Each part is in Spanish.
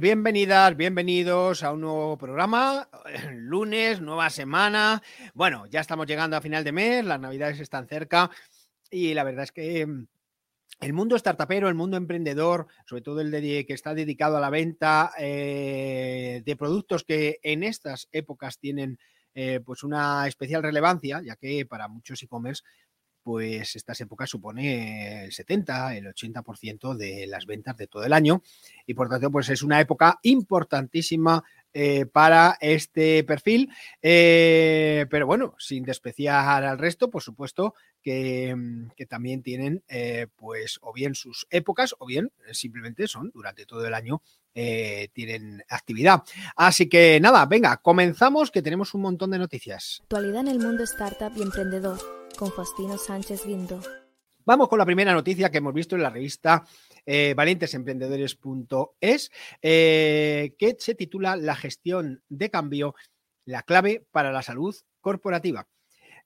Bienvenidas, bienvenidos a un nuevo programa. Lunes, nueva semana. Bueno, ya estamos llegando a final de mes, las navidades están cerca y la verdad es que mm, el mundo startupero, el mundo emprendedor, sobre todo el que está dedicado a la venta eh, de productos que en estas épocas tienen eh, pues una especial relevancia, ya que para muchos e-commerce pues estas épocas supone el 70, el 80% de las ventas de todo el año y por tanto pues es una época importantísima eh, para este perfil, eh, pero bueno, sin despreciar al resto, por supuesto que, mm, también tienen eh, pues o bien sus épocas o bien simplemente son durante todo el año tienen actividad. Así que nada, venga, comenzamos que tenemos un montón de noticias. Actualidad en el mundo startup y emprendedor con Faustino Sánchez Guindo. Vamos con la primera noticia que hemos visto en la revista eh, valientesemprendedores.es, eh, que se titula La gestión de cambio, la clave para la salud corporativa.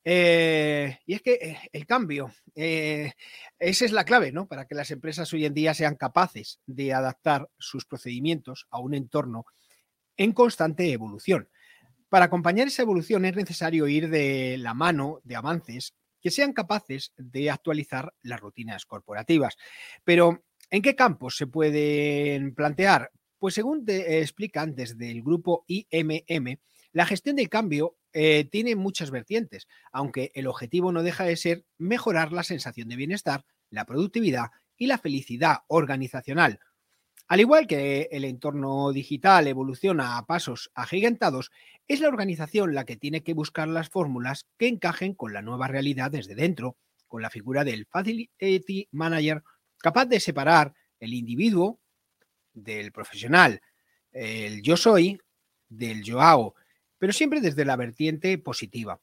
Eh, y es que eh, el cambio, esa es la clave, ¿no? Para que las empresas hoy en día sean capaces de adaptar sus procedimientos a un entorno en constante evolución. Para acompañar esa evolución es necesario ir de la mano de avances que sean capaces de actualizar las rutinas corporativas. Pero, ¿en qué campos se pueden plantear? Pues según te explican desde el grupo IMM, la gestión del cambio eh, tiene muchas vertientes, aunque el objetivo no deja de ser mejorar la sensación de bienestar, la productividad y la felicidad organizacional, al igual que el entorno digital evoluciona a pasos agigantados, es la organización la que tiene que buscar las fórmulas que encajen con la nueva realidad desde dentro, con la figura del Facility Manager capaz de separar el individuo del profesional, el yo soy del yo hago, pero siempre desde la vertiente positiva.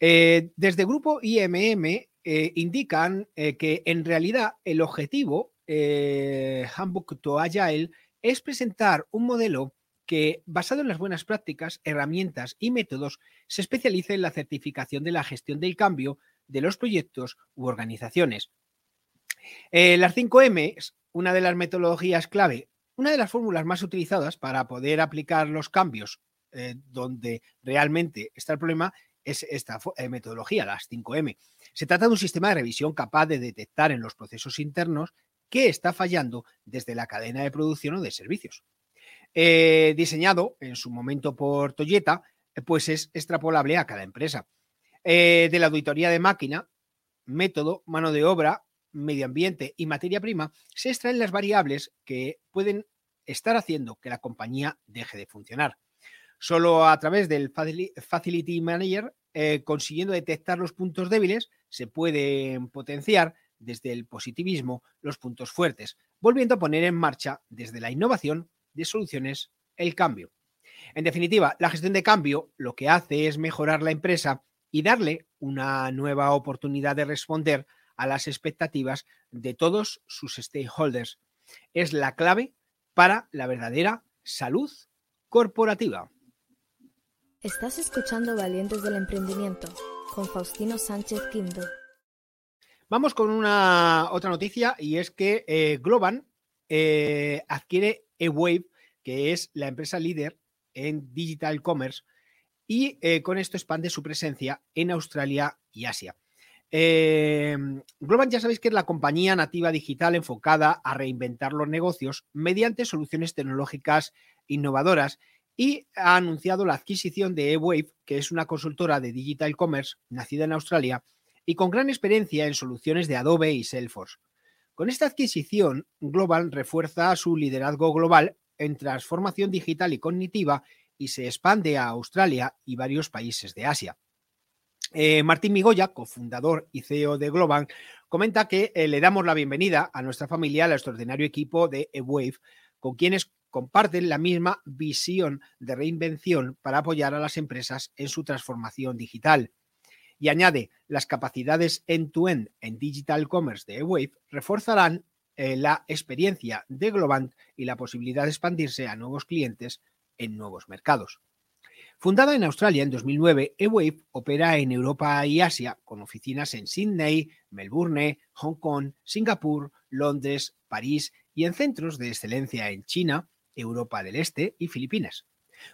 Eh, desde grupo IMM eh, indican eh, que en realidad el objetivo eh, Handbook to Agile es presentar un modelo que, basado en las buenas prácticas, herramientas y métodos, se especialice en la certificación de la gestión del cambio de los proyectos u organizaciones. Las 5M es una de las metodologías clave, una de las fórmulas más utilizadas para poder aplicar los cambios eh, donde realmente está el problema es esta eh, metodología, las 5M. Se trata de un sistema de revisión capaz de detectar en los procesos internos qué está fallando desde la cadena de producción o de servicios. Eh, diseñado en su momento por Toyota, pues es extrapolable a cada empresa. De la auditoría de máquina, método, mano de obra, medio ambiente y materia prima, se extraen las variables que pueden estar haciendo que la compañía deje de funcionar. Solo a través del Facility Manager, consiguiendo detectar los puntos débiles, se pueden potenciar desde el positivismo los puntos fuertes, volviendo a poner en marcha desde la innovación de soluciones el cambio. En definitiva, la gestión de cambio lo que hace es mejorar la empresa y darle una nueva oportunidad de responder a las expectativas de todos sus stakeholders. Es la clave para la verdadera salud corporativa. Estás escuchando Valientes del Emprendimiento con Faustino Sánchez Quinto. Vamos con una otra noticia y es que eh, Globan eh, adquiere eWave, que es la empresa líder en digital commerce y eh, con esto expande su presencia en Australia y Asia. Eh, Globant ya sabéis que es la compañía nativa digital enfocada a reinventar los negocios mediante soluciones tecnológicas innovadoras y ha anunciado la adquisición de eWave, que es una consultora de digital commerce nacida en Australia y con gran experiencia en soluciones de Adobe y Salesforce. Con esta adquisición, Global refuerza su liderazgo global en transformación digital y cognitiva y se expande a Australia y varios países de Asia. Eh, Martín Migoya, cofundador y CEO de Global, comenta que eh, le damos la bienvenida a nuestra familia al extraordinario equipo de eWave, con quienes comparten la misma visión de reinvención para apoyar a las empresas en su transformación digital. Y añade, las capacidades end-to-end en digital commerce de eWave reforzarán eh, la experiencia de Globant y la posibilidad de expandirse a nuevos clientes en nuevos mercados. Fundada en Australia en 2009, eWave opera en Europa y Asia con oficinas en Sydney, Melbourne, Hong Kong, Singapur, Londres, París y en centros de excelencia en China, Europa del Este y Filipinas.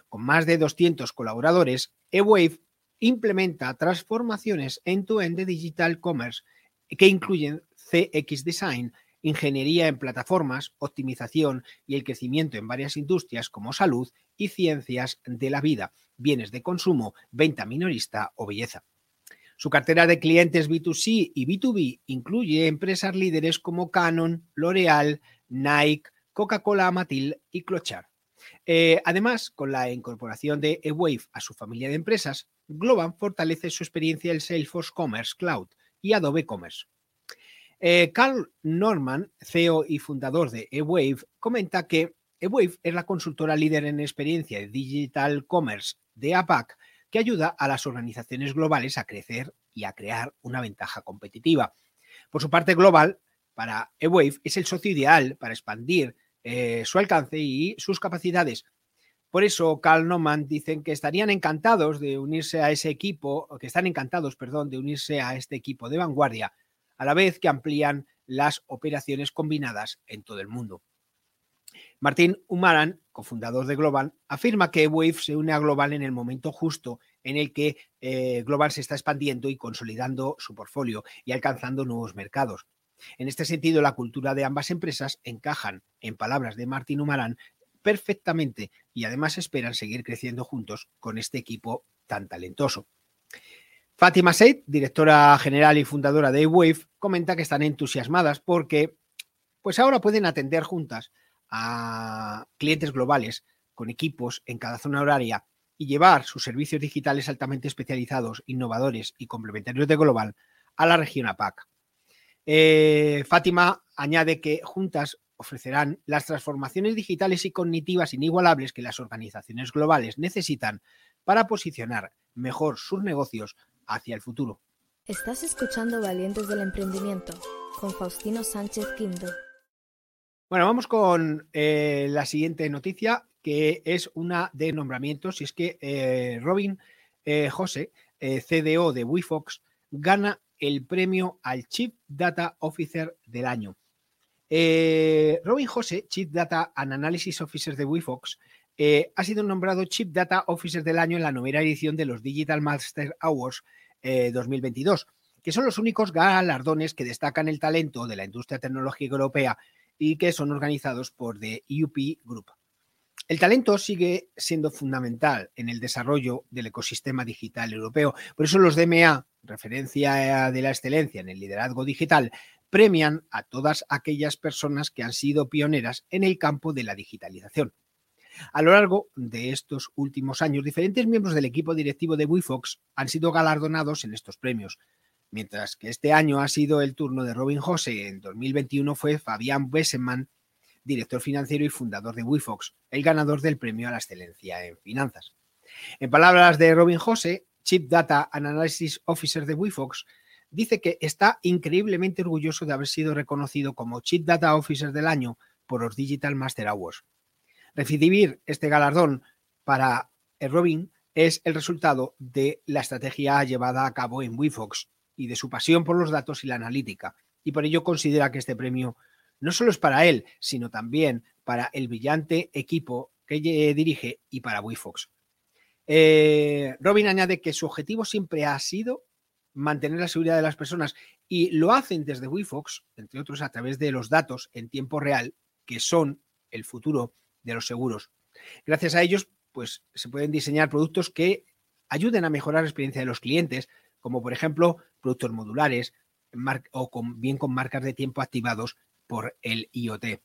Con más de 200 colaboradores, eWave implementa transformaciones en to -end de digital commerce que incluyen CX Design, ingeniería en plataformas, optimización y el crecimiento en varias industrias como salud y ciencias de la vida, bienes de consumo, venta minorista o belleza. Su cartera de clientes B2C y B2B incluye empresas líderes como Canon, L'Oreal, Nike, Coca-Cola Matil y Clochard. Eh, además, con la incorporación de eWave a su familia de empresas, Globan fortalece su experiencia en Salesforce Commerce Cloud y Adobe Commerce. Eh, Carl Norman, CEO y fundador de eWave, comenta que eWave es la consultora líder en experiencia de Digital Commerce de APAC que ayuda a las organizaciones globales a crecer y a crear una ventaja competitiva. Por su parte, Global, para eWave, es el socio ideal para expandir eh, su alcance y sus capacidades. Por eso, Carl Norman dicen que estarían encantados de unirse a ese equipo, que están encantados, perdón, de unirse a este equipo de vanguardia a la vez que amplían las operaciones combinadas en todo el mundo. Martín Umaran, cofundador de Global, afirma que Wave se une a Global en el momento justo en el que eh, Global se está expandiendo y consolidando su portfolio y alcanzando nuevos mercados. En este sentido, la cultura de ambas empresas encajan, en palabras de Martín Umarán, perfectamente y además esperan seguir creciendo juntos con este equipo tan talentoso. Fátima Seid, directora general y fundadora de Wave, comenta que están entusiasmadas porque pues ahora pueden atender juntas a clientes globales con equipos en cada zona horaria y llevar sus servicios digitales altamente especializados, innovadores y complementarios de Global a la región APAC. Eh, Fátima añade que juntas ofrecerán las transformaciones digitales y cognitivas inigualables que las organizaciones globales necesitan para posicionar mejor sus negocios hacia el futuro. Estás escuchando Valientes del Emprendimiento con Faustino Sánchez Quinto. Bueno, vamos con eh, la siguiente noticia, que es una de nombramientos, y es que eh, Robin eh, José, CDO de WeFox, gana el premio al Chief Data Officer del año. Robin José, Chief Data and Analysis Officer de WeFox, ha sido nombrado Chief Data Officer del año en la novena edición de los Digital Master Awards 2022, eh, que son los únicos galardones que destacan el talento de la industria tecnológica europea y que son organizados por The EUP Group. El talento sigue siendo fundamental en el desarrollo del ecosistema digital europeo. Por eso los DMA, referencia de la excelencia en el liderazgo digital, premian a todas aquellas personas que han sido pioneras en el campo de la digitalización. A lo largo de estos últimos años, diferentes miembros del equipo directivo de WeFox han sido galardonados en estos premios. Mientras que este año ha sido el turno de Robin Jose, en 2021 fue Fabián Besseman, director financiero y fundador de WeFox, el ganador del premio a la excelencia en finanzas. En palabras de Robin Jose, Chief Data Analysis Officer de WeFox, dice que está increíblemente orgulloso de haber sido reconocido como Chief Data Officer del año por los Digital Master Awards. Recibir este galardón para Robin es el resultado de la estrategia llevada a cabo en WeFox y de su pasión por los datos y la analítica. Y por ello considera que este premio no solo es para él, sino también para el brillante equipo que dirige y para WeFox. Eh, Robin añade que su objetivo siempre ha sido mantener la seguridad de las personas y lo hacen desde WeFox, entre otros a través de los datos en tiempo real, que son el futuro de los seguros. Gracias a ellos, pues se pueden diseñar productos que ayuden a mejorar la experiencia de los clientes, como por ejemplo productos modulares o bien con marcas de tiempo activados por el IoT.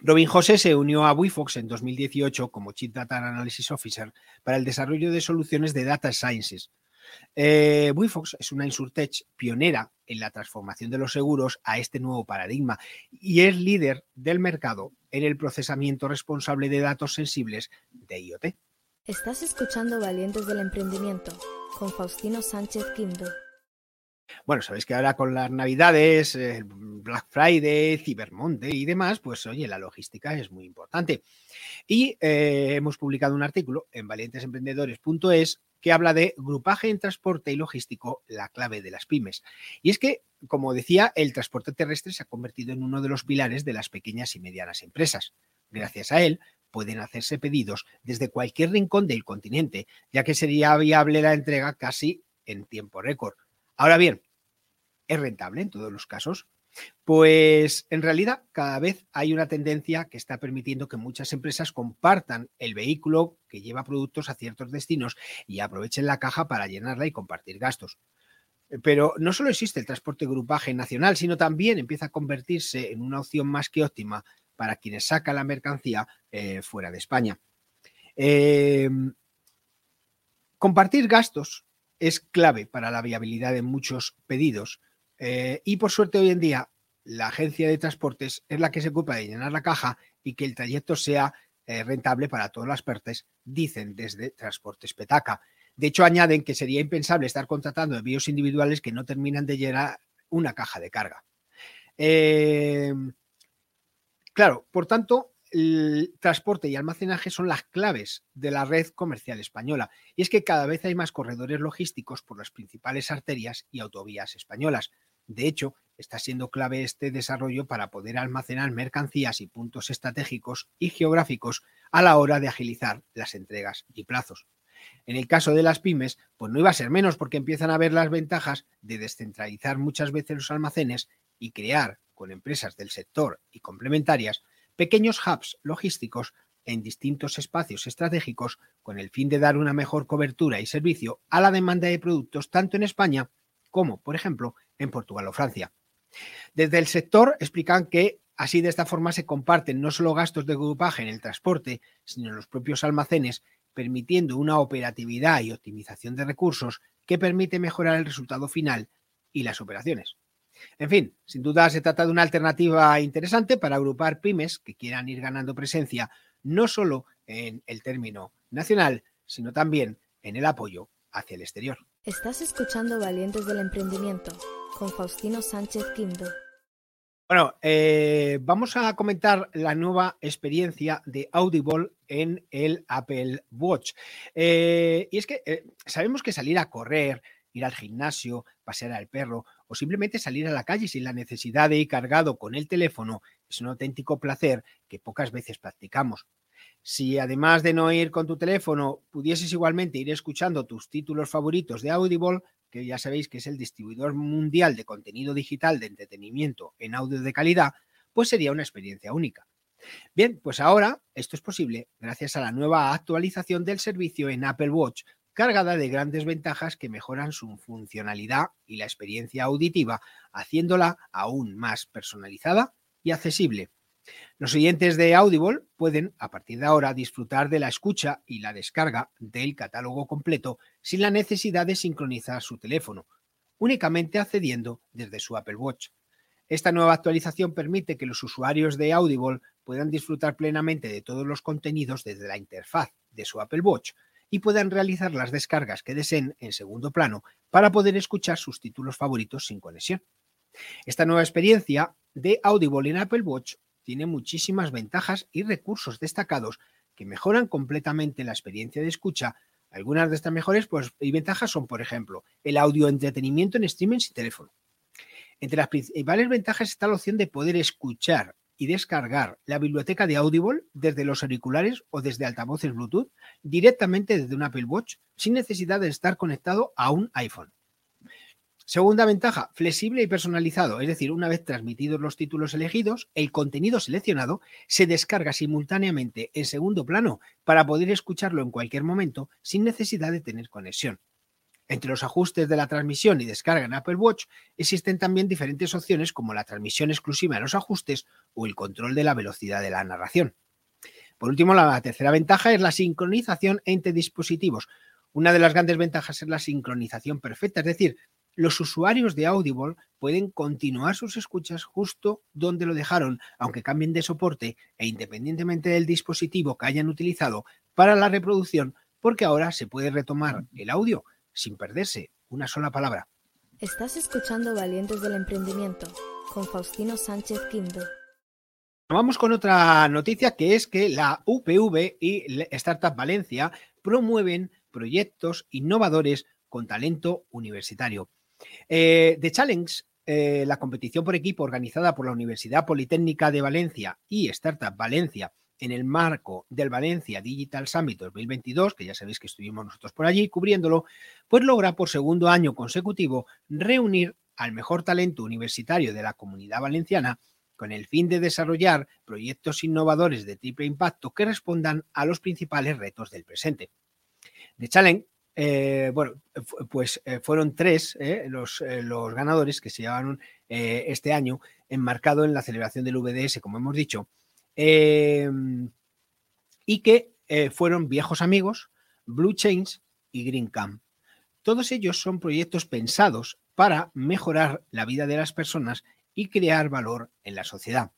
Robin José se unió a WeFox en 2018 como Chief Data Analysis Officer para el desarrollo de soluciones de Data Sciences. Eh, WeFox es una insurtech pionera en la transformación de los seguros a este nuevo paradigma y es líder del mercado en el procesamiento responsable de datos sensibles de IoT. Estás escuchando Valientes del Emprendimiento con Faustino Sánchez Quinto. Bueno, sabéis que ahora con las navidades, Black Friday, Cyber Monday y demás, pues oye, la logística es muy importante. Y eh, hemos publicado un artículo en valientesemprendedores.es que habla de grupaje en transporte y logístico, la clave de las pymes. Y es que, como decía, el transporte terrestre se ha convertido en uno de los pilares de las pequeñas y medianas empresas. Gracias a él, pueden hacerse pedidos desde cualquier rincón del continente, ya que sería viable la entrega casi en tiempo récord. Ahora bien, ¿es rentable en todos los casos? Pues en realidad cada vez hay una tendencia que está permitiendo que muchas empresas compartan el vehículo que lleva productos a ciertos destinos y aprovechen la caja para llenarla y compartir gastos. Pero no solo existe el transporte grupaje nacional, sino también empieza a convertirse en una opción más que óptima para quienes sacan la mercancía eh, fuera de España. Em, compartir gastos es clave para la viabilidad de muchos pedidos eh, y por suerte hoy en día la agencia de transportes es la que se ocupa de llenar la caja y que el trayecto sea eh, rentable para todas las partes, dicen desde Transportes Petaca. De hecho, añaden que sería impensable estar contratando envíos individuales que no terminan de llenar una caja de carga. Em, claro, por tanto, el transporte y almacenaje son las claves de la red comercial española. Y es que cada vez hay más corredores logísticos por las principales arterias y autovías españolas. De hecho, está siendo clave este desarrollo para poder almacenar mercancías y puntos estratégicos y geográficos a la hora de agilizar las entregas y plazos. En el caso de las pymes, pues no iba a ser menos porque empiezan a ver las ventajas de descentralizar muchas veces los almacenes y crear, con empresas del sector y complementarias, pequeños hubs logísticos en distintos espacios estratégicos con el fin de dar una mejor cobertura y servicio a la demanda de productos tanto en España como, por ejemplo, en Portugal o Francia. Desde el sector explican que así de esta forma se comparten no solo gastos de grupaje en el transporte, sino en los propios almacenes, permitiendo una operatividad y optimización de recursos que permite mejorar el resultado final y las operaciones. En fin, sin duda se trata de una alternativa interesante para agrupar pymes que quieran ir ganando presencia no solo en el término nacional, sino también en el apoyo hacia el exterior. Estás escuchando Valientes del Emprendimiento con Faustino Sánchez Quinto. Bueno, eh, vamos a comentar la nueva experiencia de Audible en el Apple Watch. Eh, y es que eh, sabemos que salir a correr, ir al gimnasio, pasear al perro o simplemente salir a la calle sin la necesidad de ir cargado con el teléfono es un auténtico placer que pocas veces practicamos. Si además de no ir con tu teléfono, pudieses igualmente ir escuchando tus títulos favoritos de Audible, que ya sabéis que es el distribuidor mundial de contenido digital de entretenimiento en audio de calidad, pues sería una experiencia única. Bien, pues ahora esto es posible gracias a la nueva actualización del servicio en Apple Watch cargada de grandes ventajas que mejoran su funcionalidad y la experiencia auditiva, haciéndola aún más personalizada y accesible. Los oyentes de Audible pueden, a partir de ahora, disfrutar de la escucha y la descarga del catálogo completo sin la necesidad de sincronizar su teléfono, únicamente accediendo desde su Apple Watch. Esta nueva actualización permite que los usuarios de Audible puedan disfrutar plenamente de todos los contenidos desde la interfaz de su Apple Watch, y puedan realizar las descargas que deseen en segundo plano para poder escuchar sus títulos favoritos sin conexión. Esta nueva experiencia de Audible en Apple Watch tiene muchísimas ventajas y recursos destacados que mejoran completamente la experiencia de escucha. Algunas de estas mejores pues, y ventajas son, por ejemplo, el audio entretenimiento en streaming sin teléfono. Entre las principales ventajas está la opción de poder escuchar y descargar la biblioteca de Audible desde los auriculares o desde altavoces Bluetooth directamente desde un Apple Watch sin necesidad de estar conectado a un iPhone. Segunda ventaja, flexible y personalizado, es decir, una vez transmitidos los títulos elegidos, el contenido seleccionado se descarga simultáneamente en segundo plano para poder escucharlo en cualquier momento sin necesidad de tener conexión. Entre los ajustes de la transmisión y descarga en Apple Watch existen también diferentes opciones como la transmisión exclusiva en los ajustes o el control de la velocidad de la narración. Por último, la tercera ventaja es la sincronización entre dispositivos. Una de las grandes ventajas es la sincronización perfecta, es decir, los usuarios de Audible pueden continuar sus escuchas justo donde lo dejaron, aunque cambien de soporte e independientemente del dispositivo que hayan utilizado para la reproducción, porque ahora se puede retomar el audio sin perderse una sola palabra. Estás escuchando Valientes del Emprendimiento con Faustino Sánchez Quinto. Vamos con otra noticia que es que la UPV y Startup Valencia promueven proyectos innovadores con talento universitario. Eh, The Challenge, eh, la competición por equipo organizada por la Universidad Politécnica de Valencia y Startup Valencia en el marco del Valencia Digital Summit 2022, que ya sabéis que estuvimos nosotros por allí cubriéndolo, pues logra por segundo año consecutivo reunir al mejor talento universitario de la comunidad valenciana con el fin de desarrollar proyectos innovadores de triple impacto que respondan a los principales retos del presente. The Challenge eh, bueno, pues eh, fueron tres eh, los, los, ganadores que se llevaron este año, enmarcado en la celebración del VDS, como hemos dicho, em, y que fueron viejos amigos, Blue Chains y Green Camp. Todos ellos son proyectos pensados para mejorar la vida de las personas y crear valor en la sociedad.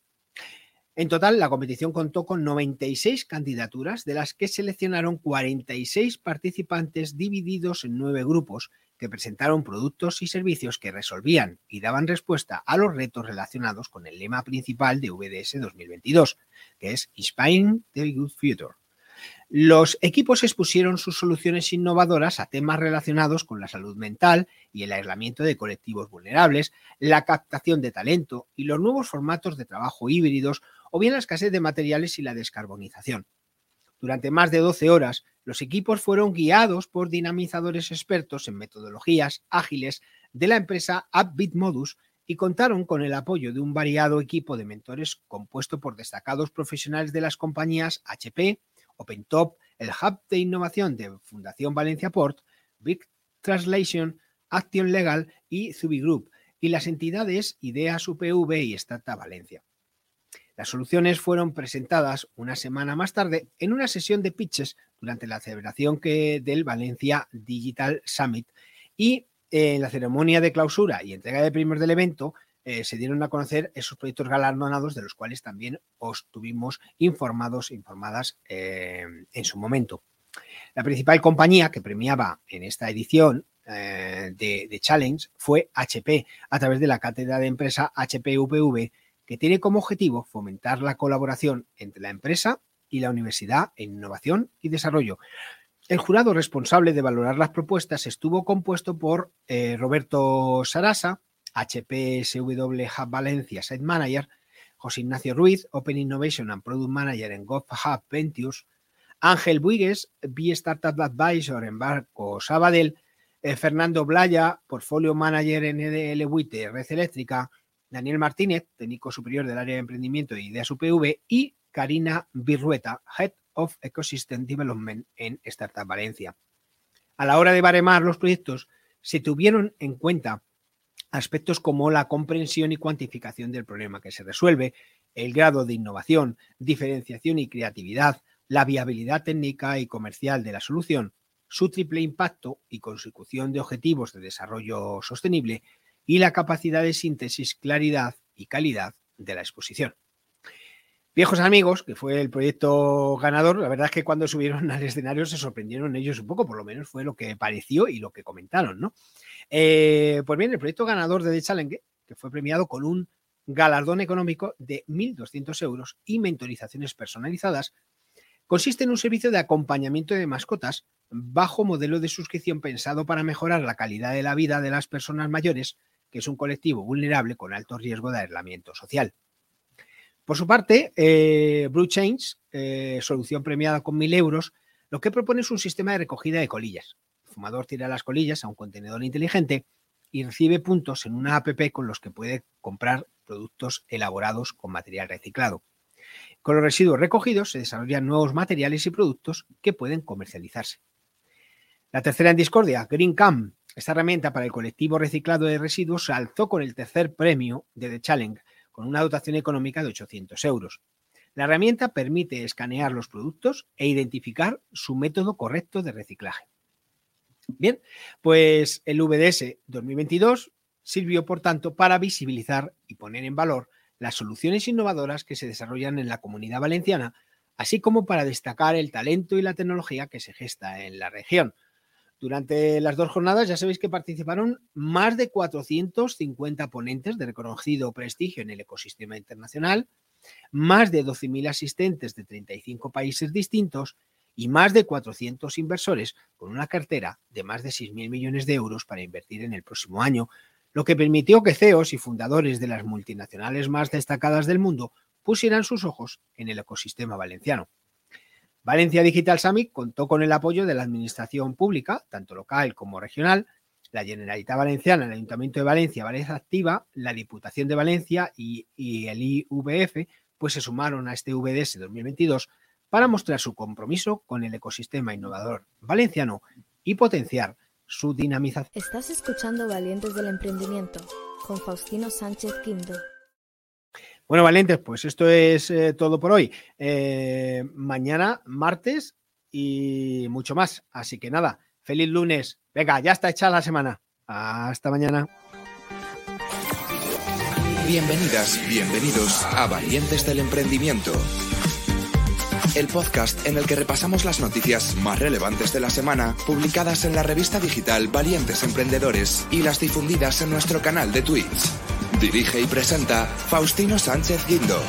En total, la competición contó con 96 candidaturas, de las que seleccionaron 46 participantes divididos en nueve grupos que presentaron productos y servicios que resolvían y daban respuesta a los retos relacionados con el lema principal de VDS 2022, que es Inspiring the Good Future. Los equipos expusieron sus soluciones innovadoras a temas relacionados con la salud mental y el aislamiento de colectivos vulnerables, la captación de talento y los nuevos formatos de trabajo híbridos o bien la escasez de materiales y la descarbonización. Durante más de 12 horas, los equipos fueron guiados por dinamizadores expertos en metodologías ágiles de la empresa AppBitModus y contaron con el apoyo de un variado equipo de mentores compuesto por destacados profesionales de las compañías HP, OpenTop, el Hub de Innovación de Fundación Valencia Port, Big Translation, Action Legal y Zubi Group, y las entidades Ideas UPV y Startup Valencia. Las soluciones fueron presentadas una semana más tarde en una sesión de pitches durante la celebración que del Valencia Digital Summit y eh, en la ceremonia de clausura y entrega de premios del evento eh, se dieron a conocer esos proyectos galardonados de los cuales también os tuvimos informados, informadas eh, en su momento. La principal compañía que premiaba en esta edición de, de, Challenge fue HP a través de la cátedra de empresa HP UPV que tiene como objetivo fomentar la colaboración entre la empresa y la universidad en innovación y desarrollo. El jurado responsable de valorar las propuestas estuvo compuesto por eh, Roberto Sarasa, HPSW Hub Valencia Site Manager, José Ignacio Ruiz, Open Innovation and Product Manager en GovHub Ventures, Ángel Buigues, B Startup Advisor en Barco Sabadell, eh, Fernando Blaya, Portfolio Manager en EDL Red Eléctrica, Daniel Martínez, técnico superior del área de emprendimiento de Ideas UPV, y Karina Birrueta, Head of Ecosystem Development en Startup Valencia. A la hora de baremar los proyectos, se tuvieron en cuenta aspectos como la comprensión y cuantificación del problema que se resuelve, el grado de innovación, diferenciación y creatividad, la viabilidad técnica y comercial de la solución, su triple impacto y consecución de objetivos de desarrollo sostenible y la capacidad de síntesis, claridad y calidad de la exposición. Viejos amigos, que fue el proyecto ganador, la verdad es que cuando subieron al escenario se sorprendieron ellos un poco, por lo menos fue lo que pareció y lo que comentaron, ¿no? Eh, pues bien, el proyecto ganador de The Challenge, que fue premiado con un galardón económico de 1.200 euros y mentorizaciones personalizadas, consiste en un servicio de acompañamiento de mascotas bajo modelo de suscripción pensado para mejorar la calidad de la vida de las personas mayores que es un colectivo vulnerable con alto riesgo de aislamiento social. Por su parte, eh, Blue Change, eh, solución premiada con 1.000 euros, lo que propone es un sistema de recogida de colillas. El fumador tira las colillas a un contenedor inteligente y recibe puntos en una app con los que puede comprar productos elaborados con material reciclado. Con los residuos recogidos se desarrollan nuevos materiales y productos que pueden comercializarse. La tercera en discordia, GreenCam, esta herramienta para el colectivo reciclado de residuos se alzó con el tercer premio de The Challenge, con una dotación económica de 800 euros. La herramienta permite escanear los productos e identificar su método correcto de reciclaje. Bien, pues el VDS 2022 sirvió, por tanto, para visibilizar y poner en valor las soluciones innovadoras que se desarrollan en la comunidad valenciana, así como para destacar el talento y la tecnología que se gesta en la región. Durante las dos jornadas ya sabéis que participaron más de 450 ponentes de reconocido prestigio en el ecosistema internacional, más de 12.000 asistentes de 35 países distintos y más de 400 inversores con una cartera de más de 6.000 millones de euros para invertir en el próximo año, lo que permitió que CEOs y fundadores de las multinacionales más destacadas del mundo pusieran sus ojos en el ecosistema valenciano. Valencia Digital Summit contó con el apoyo de la Administración Pública, tanto local como regional, la Generalitat Valenciana, el Ayuntamiento de Valencia, Valencia Activa, la Diputación de Valencia y, y, el IVF, pues se sumaron a este VDS 2022 para mostrar su compromiso con el ecosistema innovador valenciano y potenciar su dinamización. Estás escuchando Valientes del Emprendimiento con Faustino Sánchez Quinto. Bueno, Valientes, pues esto es eh, todo por hoy. Eh, mañana, martes y mucho más. Así que nada, feliz lunes. Venga, ya está hecha la semana. Hasta mañana. Bienvenidas, bienvenidos a Valientes del Emprendimiento el podcast en el que repasamos las noticias más relevantes de la semana, publicadas en la revista digital Valientes Emprendedores y las difundidas en nuestro canal de Twitch. Dirige y presenta Faustino Sánchez Guindo.